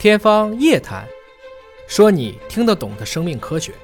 天方夜谭，说你听得懂的生命科学。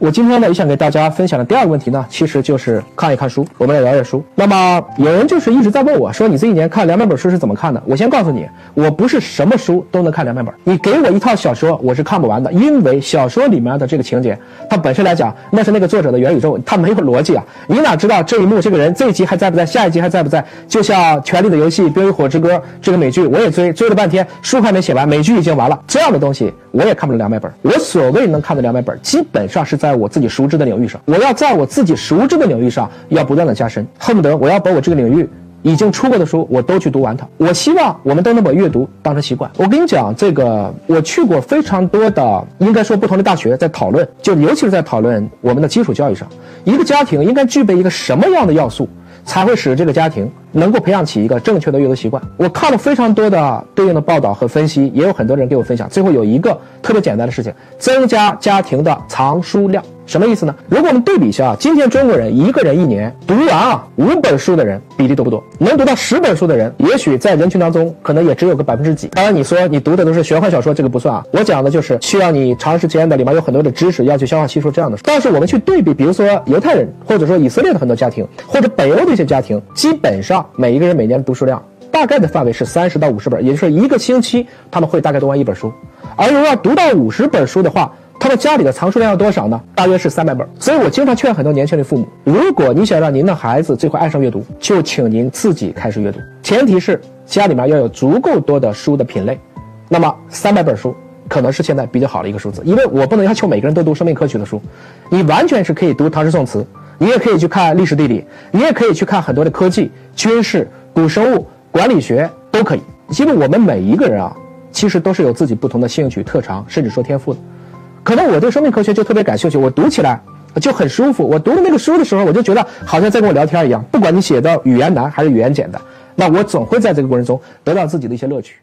我今天呢，也想给大家分享的第二个问题呢，其实就是看一看书，我们来聊一聊书。那么有人就是一直在问我说，你这一年看两百本书是怎么看的？我先告诉你，我不是什么书都能看两百本。你给我一套小说，我是看不完的，因为小说里面的这个情节，它本身来讲，那是那个作者的元宇宙，它没有逻辑啊。你哪知道这一幕这个人这一集还在不在，下一集还在不在？就像《权力的游戏》《冰与火之歌》这个美剧，我也追，追了半天，书还没写完，美剧已经完了。这样的东西我也看不了两百本。我所谓能看的两百本，基本上是在。我自己熟知的领域上，我要在我自己熟知的领域上要不断的加深，恨不得我要把我这个领域已经出过的书我都去读完它。我希望我们都能把阅读当成习惯。我跟你讲，这个我去过非常多的，应该说不同的大学，在讨论，就尤其是在讨论我们的基础教育上，一个家庭应该具备一个什么样的要素。才会使这个家庭能够培养起一个正确的阅读习惯。我看了非常多的对应的报道和分析，也有很多人给我分享。最后有一个特别简单的事情：增加家庭的藏书量。什么意思呢？如果我们对比一下，今天中国人一个人一年读完啊五本书的人比例多不多？能读到十本书的人，也许在人群当中可能也只有个百分之几。当然，你说你读的都是玄幻小说，这个不算啊。我讲的就是需要你长时间的，里面有很多的知识要去消化吸收这样的书。但是我们去对比，比如说犹太人，或者说以色列的很多家庭，或者北欧的一些家庭，基本上每一个人每年读书量大概的范围是三十到五十本，也就是一个星期他们会大概读完一本书。而如果要读到五十本书的话，他们家里的藏书量要多少呢？大约是三百本。所以我经常劝很多年轻的父母，如果你想让您的孩子最后爱上阅读，就请您自己开始阅读，前提是家里面要有足够多的书的品类。那么三百本书可能是现在比较好的一个数字，因为我不能要求每个人都读生命科学的书，你完全是可以读唐诗宋词，你也可以去看历史地理，你也可以去看很多的科技、军事、古生物、管理学都可以。因为我们每一个人啊，其实都是有自己不同的兴趣特长，甚至说天赋的。可能我对生命科学就特别感兴趣，我读起来就很舒服。我读的那个书的时候，我就觉得好像在跟我聊天一样。不管你写的语言难还是语言简单，那我总会在这个过程中得到自己的一些乐趣。